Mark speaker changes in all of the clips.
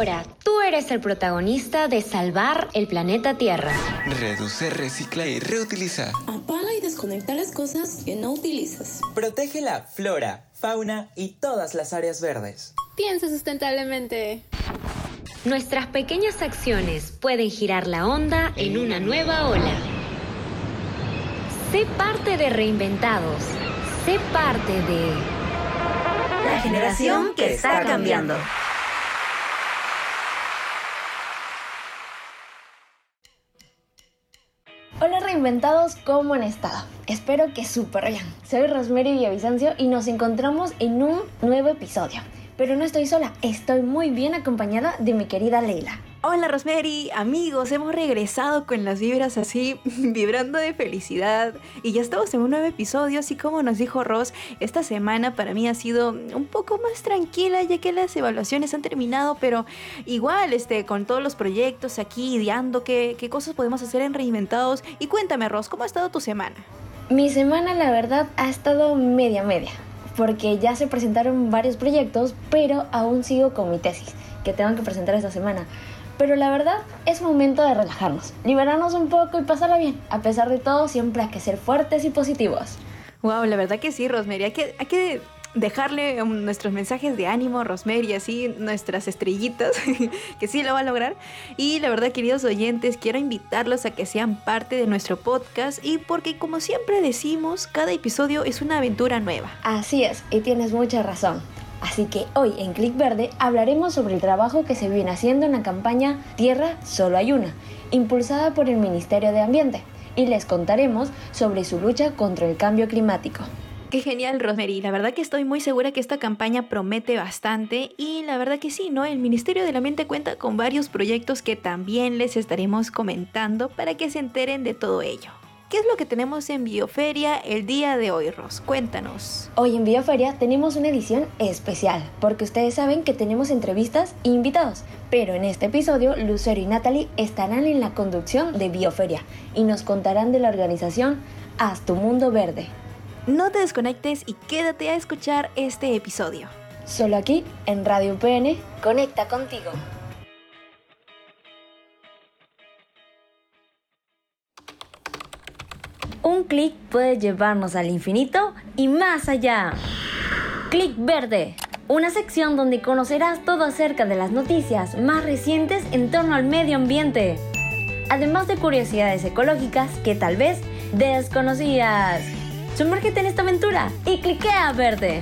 Speaker 1: Ahora, tú eres el protagonista de salvar el planeta Tierra.
Speaker 2: Reduce, recicla y reutiliza.
Speaker 3: Apaga y desconecta las cosas que no utilizas.
Speaker 4: Protege la flora, fauna y todas las áreas verdes.
Speaker 5: Piensa sustentablemente.
Speaker 1: Nuestras pequeñas acciones pueden girar la onda en una nueva ola. Sé parte de Reinventados. Sé parte de...
Speaker 6: La generación que está cambiando.
Speaker 7: Hola reinventados, ¿cómo han estado? Espero que súper bien. Soy Rosemary Villavicencio y nos encontramos en un nuevo episodio. Pero no estoy sola, estoy muy bien acompañada de mi querida Leila.
Speaker 8: Hola Rosemary, amigos, hemos regresado con las vibras así, vibrando de felicidad y ya estamos en un nuevo episodio, así como nos dijo Ros, esta semana para mí ha sido un poco más tranquila ya que las evaluaciones han terminado, pero igual este, con todos los proyectos aquí ideando qué, qué cosas podemos hacer en Reinventados y cuéntame Ros, ¿cómo ha estado tu semana?
Speaker 7: Mi semana la verdad ha estado media media, porque ya se presentaron varios proyectos, pero aún sigo con mi tesis, que tengo que presentar esta semana. Pero la verdad es momento de relajarnos, liberarnos un poco y pasarla bien. A pesar de todo, siempre hay que ser fuertes y positivos.
Speaker 8: Wow, la verdad que sí, Rosemary. Hay que, hay que dejarle um, nuestros mensajes de ánimo, Rosemary, así nuestras estrellitas, que sí lo va a lograr. Y la verdad, queridos oyentes, quiero invitarlos a que sean parte de nuestro podcast y porque como siempre decimos, cada episodio es una aventura nueva.
Speaker 7: Así es, y tienes mucha razón. Así que hoy en Click Verde hablaremos sobre el trabajo que se viene haciendo en la campaña Tierra Solo hay una, impulsada por el Ministerio de Ambiente, y les contaremos sobre su lucha contra el cambio climático.
Speaker 8: Qué genial, Rosemary. La verdad que estoy muy segura que esta campaña promete bastante y la verdad que sí, ¿no? El Ministerio de la Mente cuenta con varios proyectos que también les estaremos comentando para que se enteren de todo ello. ¿Qué es lo que tenemos en Bioferia el día de hoy, Ros? Cuéntanos.
Speaker 7: Hoy en Bioferia tenemos una edición especial, porque ustedes saben que tenemos entrevistas e invitados. Pero en este episodio, Lucero y Natalie estarán en la conducción de Bioferia y nos contarán de la organización Haz tu Mundo Verde.
Speaker 8: No te desconectes y quédate a escuchar este episodio.
Speaker 7: Solo aquí, en Radio PN, conecta contigo. Un clic puede llevarnos al infinito y más allá. Clic Verde, una sección donde conocerás todo acerca de las noticias más recientes en torno al medio ambiente, además de curiosidades ecológicas que tal vez desconocías. Sumérgete en esta aventura y cliquea verde.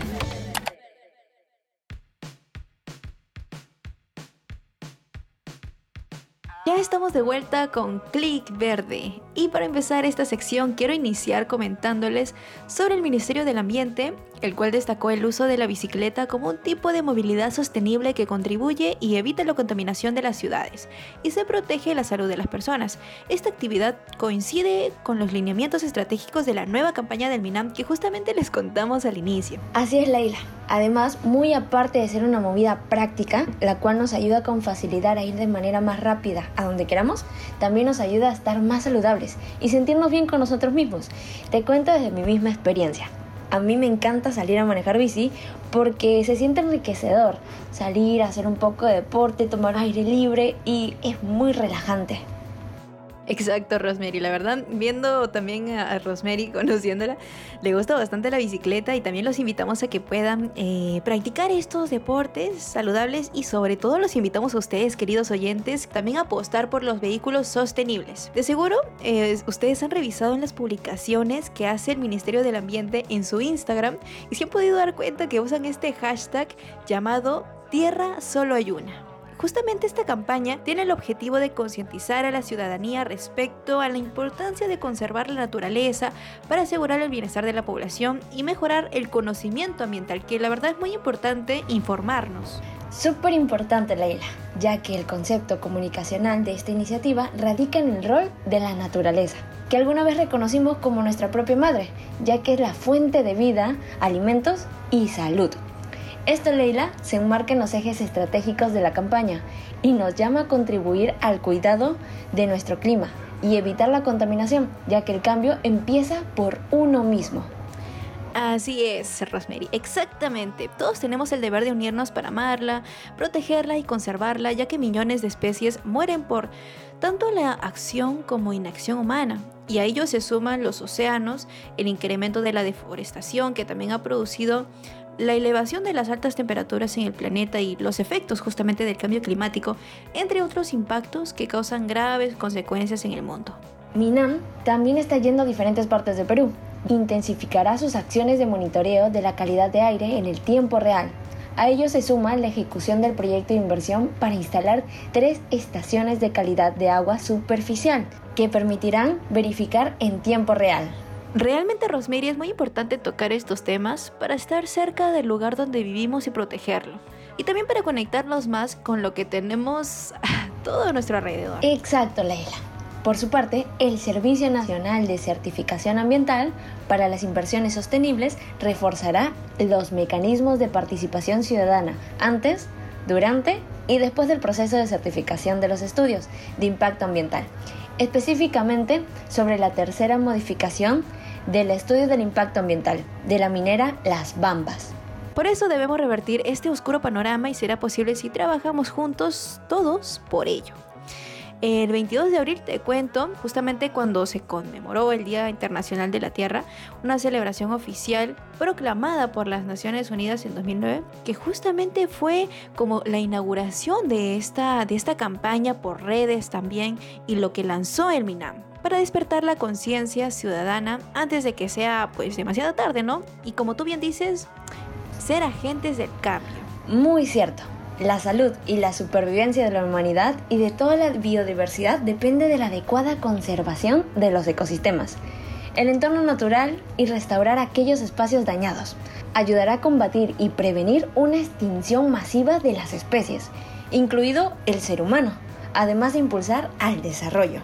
Speaker 8: Ya estamos de vuelta con Click Verde y para empezar esta sección quiero iniciar comentándoles sobre el Ministerio del Ambiente, el cual destacó el uso de la bicicleta como un tipo de movilidad sostenible que contribuye y evita la contaminación de las ciudades y se protege la salud de las personas. Esta actividad coincide con los lineamientos estratégicos de la nueva campaña del MINAM que justamente les contamos al inicio.
Speaker 7: Así es, Leila. Además, muy aparte de ser una movida práctica, la cual nos ayuda con facilidad a ir de manera más rápida a donde queramos, también nos ayuda a estar más saludables y sentirnos bien con nosotros mismos. Te cuento desde mi misma experiencia. A mí me encanta salir a manejar bici porque se siente enriquecedor. Salir, hacer un poco de deporte, tomar aire libre y es muy relajante.
Speaker 8: Exacto, Rosemary. La verdad, viendo también a Rosemary, conociéndola, le gusta bastante la bicicleta y también los invitamos a que puedan eh, practicar estos deportes saludables y sobre todo los invitamos a ustedes, queridos oyentes, también a apostar por los vehículos sostenibles. De seguro, eh, ustedes han revisado en las publicaciones que hace el Ministerio del Ambiente en su Instagram y se han podido dar cuenta que usan este hashtag llamado Tierra Solo Hay Una. Justamente esta campaña tiene el objetivo de concientizar a la ciudadanía respecto a la importancia de conservar la naturaleza para asegurar el bienestar de la población y mejorar el conocimiento ambiental, que la verdad es muy importante informarnos.
Speaker 7: Súper importante, Leila, ya que el concepto comunicacional de esta iniciativa radica en el rol de la naturaleza, que alguna vez reconocimos como nuestra propia madre, ya que es la fuente de vida, alimentos y salud. Esto, Leila, se enmarca en los ejes estratégicos de la campaña y nos llama a contribuir al cuidado de nuestro clima y evitar la contaminación, ya que el cambio empieza por uno mismo.
Speaker 8: Así es, Rosemary, exactamente. Todos tenemos el deber de unirnos para amarla, protegerla y conservarla, ya que millones de especies mueren por tanto la acción como inacción humana. Y a ello se suman los océanos, el incremento de la deforestación que también ha producido la elevación de las altas temperaturas en el planeta y los efectos justamente del cambio climático, entre otros impactos que causan graves consecuencias en el mundo.
Speaker 7: Minam también está yendo a diferentes partes de Perú. Intensificará sus acciones de monitoreo de la calidad de aire en el tiempo real. A ello se suma la ejecución del proyecto de inversión para instalar tres estaciones de calidad de agua superficial que permitirán verificar en tiempo real.
Speaker 8: Realmente, Rosemary, es muy importante tocar estos temas para estar cerca del lugar donde vivimos y protegerlo. Y también para conectarnos más con lo que tenemos todo a nuestro alrededor.
Speaker 7: Exacto, Leila. Por su parte, el Servicio Nacional de Certificación Ambiental para las Inversiones Sostenibles reforzará los mecanismos de participación ciudadana antes, durante y después del proceso de certificación de los estudios de impacto ambiental, específicamente sobre la tercera modificación del estudio del impacto ambiental de la minera Las Bambas.
Speaker 8: Por eso debemos revertir este oscuro panorama y será posible si trabajamos juntos todos por ello. El 22 de abril, te cuento, justamente cuando se conmemoró el Día Internacional de la Tierra, una celebración oficial proclamada por las Naciones Unidas en 2009, que justamente fue como la inauguración de esta, de esta campaña por redes también y lo que lanzó el MINAM para despertar la conciencia ciudadana antes de que sea pues demasiado tarde, ¿no? Y como tú bien dices, ser agentes del cambio.
Speaker 7: Muy cierto. La salud y la supervivencia de la humanidad y de toda la biodiversidad depende de la adecuada conservación de los ecosistemas, el entorno natural y restaurar aquellos espacios dañados. Ayudará a combatir y prevenir una extinción masiva de las especies, incluido el ser humano, además de impulsar al desarrollo.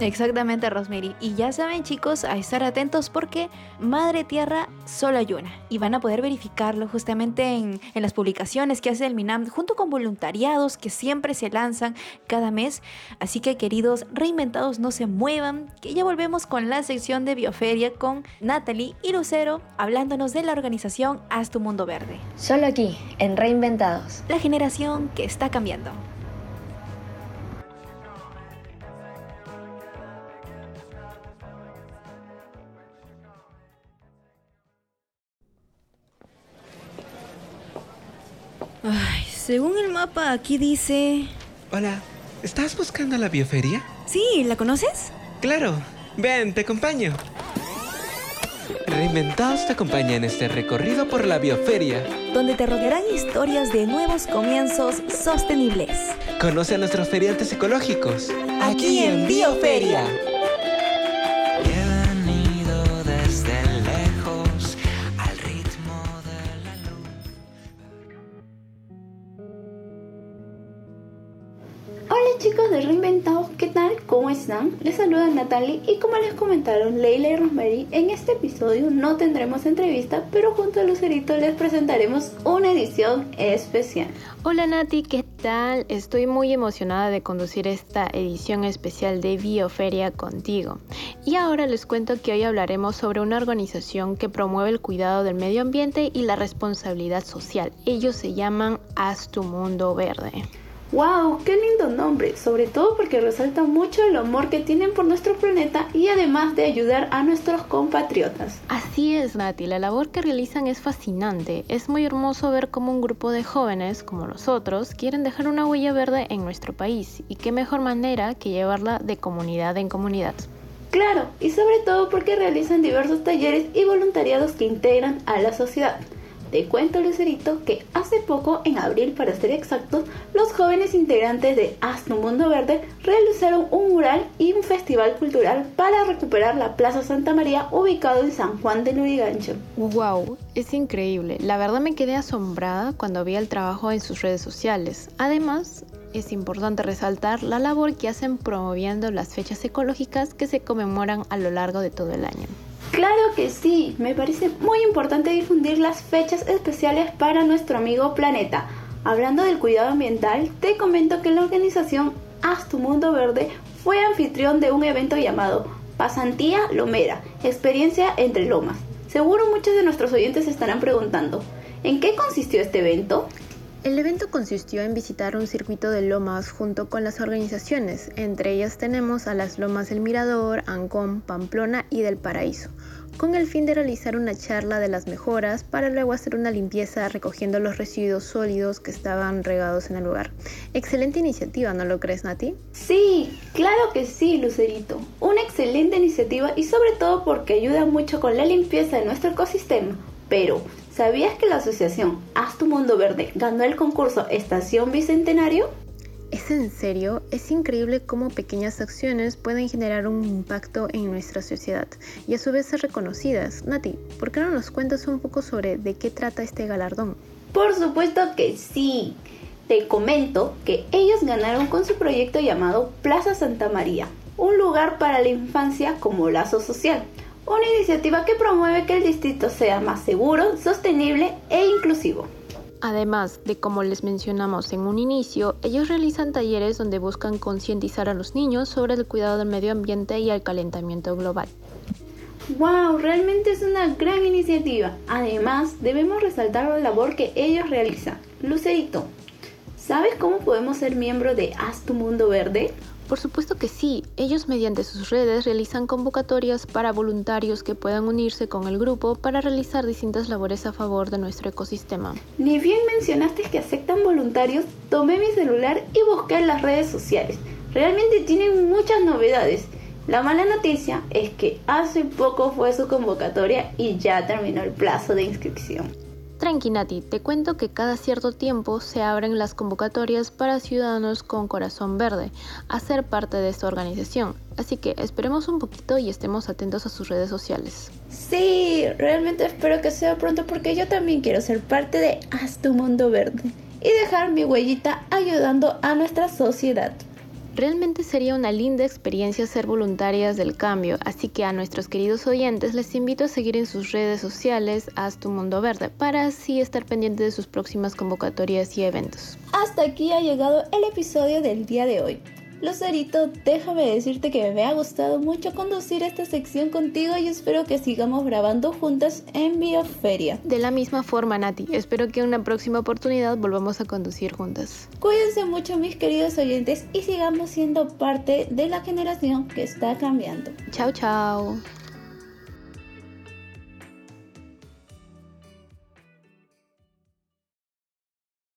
Speaker 8: Exactamente, Rosemary. Y ya saben, chicos, a estar atentos porque Madre Tierra solo hay una. Y van a poder verificarlo justamente en, en, las publicaciones que hace el MINAM, junto con voluntariados que siempre se lanzan cada mes. Así que, queridos reinventados, no se muevan, que ya volvemos con la sección de Bioferia con Natalie y Lucero, hablándonos de la organización Haz tu Mundo Verde.
Speaker 7: Solo aquí, en Reinventados.
Speaker 8: La generación que está cambiando. Ay, según el mapa aquí dice...
Speaker 2: Hola, ¿estás buscando la bioferia?
Speaker 8: Sí, ¿la conoces?
Speaker 2: Claro, ven, te acompaño. Reinventados te acompaña en este recorrido por la bioferia.
Speaker 6: Donde te rodearán historias de nuevos comienzos sostenibles.
Speaker 2: Conoce a nuestros feriantes ecológicos.
Speaker 6: Aquí en Bioferia.
Speaker 3: Les saluda Natalie y como les comentaron Leila y Rosemary, en este episodio no tendremos entrevista, pero junto a Lucerito les presentaremos una edición especial.
Speaker 5: Hola Nati, ¿qué tal? Estoy muy emocionada de conducir esta edición especial de Bioferia contigo. Y ahora les cuento que hoy hablaremos sobre una organización que promueve el cuidado del medio ambiente y la responsabilidad social. Ellos se llaman Haz tu Mundo Verde.
Speaker 3: ¡Wow! ¡Qué lindo nombre! Sobre todo porque resalta mucho el amor que tienen por nuestro planeta y además de ayudar a nuestros compatriotas.
Speaker 5: Así es, Nati. La labor que realizan es fascinante. Es muy hermoso ver cómo un grupo de jóvenes, como nosotros, quieren dejar una huella verde en nuestro país. Y qué mejor manera que llevarla de comunidad en comunidad.
Speaker 3: Claro, y sobre todo porque realizan diversos talleres y voluntariados que integran a la sociedad. Te cuento, Lucerito, que hace poco, en abril para ser exactos, los jóvenes integrantes de tu Mundo Verde realizaron un mural y un festival cultural para recuperar la Plaza Santa María ubicado en San Juan de Lurigancho.
Speaker 5: ¡Wow! Es increíble. La verdad me quedé asombrada cuando vi el trabajo en sus redes sociales. Además, es importante resaltar la labor que hacen promoviendo las fechas ecológicas que se conmemoran a lo largo de todo el año.
Speaker 3: Claro que sí, me parece muy importante difundir las fechas especiales para nuestro amigo planeta. Hablando del cuidado ambiental, te comento que la organización Haz tu Mundo Verde fue anfitrión de un evento llamado Pasantía Lomera, experiencia entre lomas. Seguro muchos de nuestros oyentes estarán preguntando, ¿en qué consistió este evento?
Speaker 5: El evento consistió en visitar un circuito de lomas junto con las organizaciones, entre ellas tenemos a las lomas del Mirador, Ancón, Pamplona y del Paraíso, con el fin de realizar una charla de las mejoras para luego hacer una limpieza recogiendo los residuos sólidos que estaban regados en el lugar. Excelente iniciativa, ¿no lo crees, Nati?
Speaker 3: Sí, claro que sí, Lucerito. Una excelente iniciativa y sobre todo porque ayuda mucho con la limpieza de nuestro ecosistema. Pero, ¿Sabías que la asociación Haz tu Mundo Verde ganó el concurso Estación Bicentenario?
Speaker 5: ¿Es en serio? Es increíble cómo pequeñas acciones pueden generar un impacto en nuestra sociedad y a su vez ser reconocidas. Nati, ¿por qué no nos cuentas un poco sobre de qué trata este galardón?
Speaker 3: Por supuesto que sí. Te comento que ellos ganaron con su proyecto llamado Plaza Santa María, un lugar para la infancia como lazo social una iniciativa que promueve que el distrito sea más seguro, sostenible e inclusivo.
Speaker 5: Además de, como les mencionamos en un inicio, ellos realizan talleres donde buscan concientizar a los niños sobre el cuidado del medio ambiente y el calentamiento global.
Speaker 3: ¡Wow! Realmente es una gran iniciativa. Además, debemos resaltar la labor que ellos realizan. Lucerito, ¿sabes cómo podemos ser miembro de Haz tu Mundo Verde?
Speaker 5: Por supuesto que sí, ellos mediante sus redes realizan convocatorias para voluntarios que puedan unirse con el grupo para realizar distintas labores a favor de nuestro ecosistema.
Speaker 3: Ni bien mencionaste que aceptan voluntarios, tomé mi celular y busqué en las redes sociales. Realmente tienen muchas novedades. La mala noticia es que hace poco fue su convocatoria y ya terminó el plazo de inscripción.
Speaker 5: Tranquinati, te cuento que cada cierto tiempo se abren las convocatorias para ciudadanos con corazón verde a ser parte de esta organización, así que esperemos un poquito y estemos atentos a sus redes sociales.
Speaker 3: Sí, realmente espero que sea pronto porque yo también quiero ser parte de Haz tu Mundo Verde y dejar mi huellita ayudando a nuestra sociedad.
Speaker 5: Realmente sería una linda experiencia ser voluntarias del cambio, así que a nuestros queridos oyentes les invito a seguir en sus redes sociales Haz tu Mundo Verde para así estar pendientes de sus próximas convocatorias y eventos.
Speaker 3: Hasta aquí ha llegado el episodio del día de hoy. Lucerito, déjame decirte que me ha gustado mucho conducir esta sección contigo y espero que sigamos grabando juntas en Bioferia.
Speaker 5: De la misma forma, Nati, espero que en una próxima oportunidad volvamos a conducir juntas.
Speaker 3: Cuídense mucho mis queridos oyentes y sigamos siendo parte de la generación que está cambiando.
Speaker 5: Chao, chao.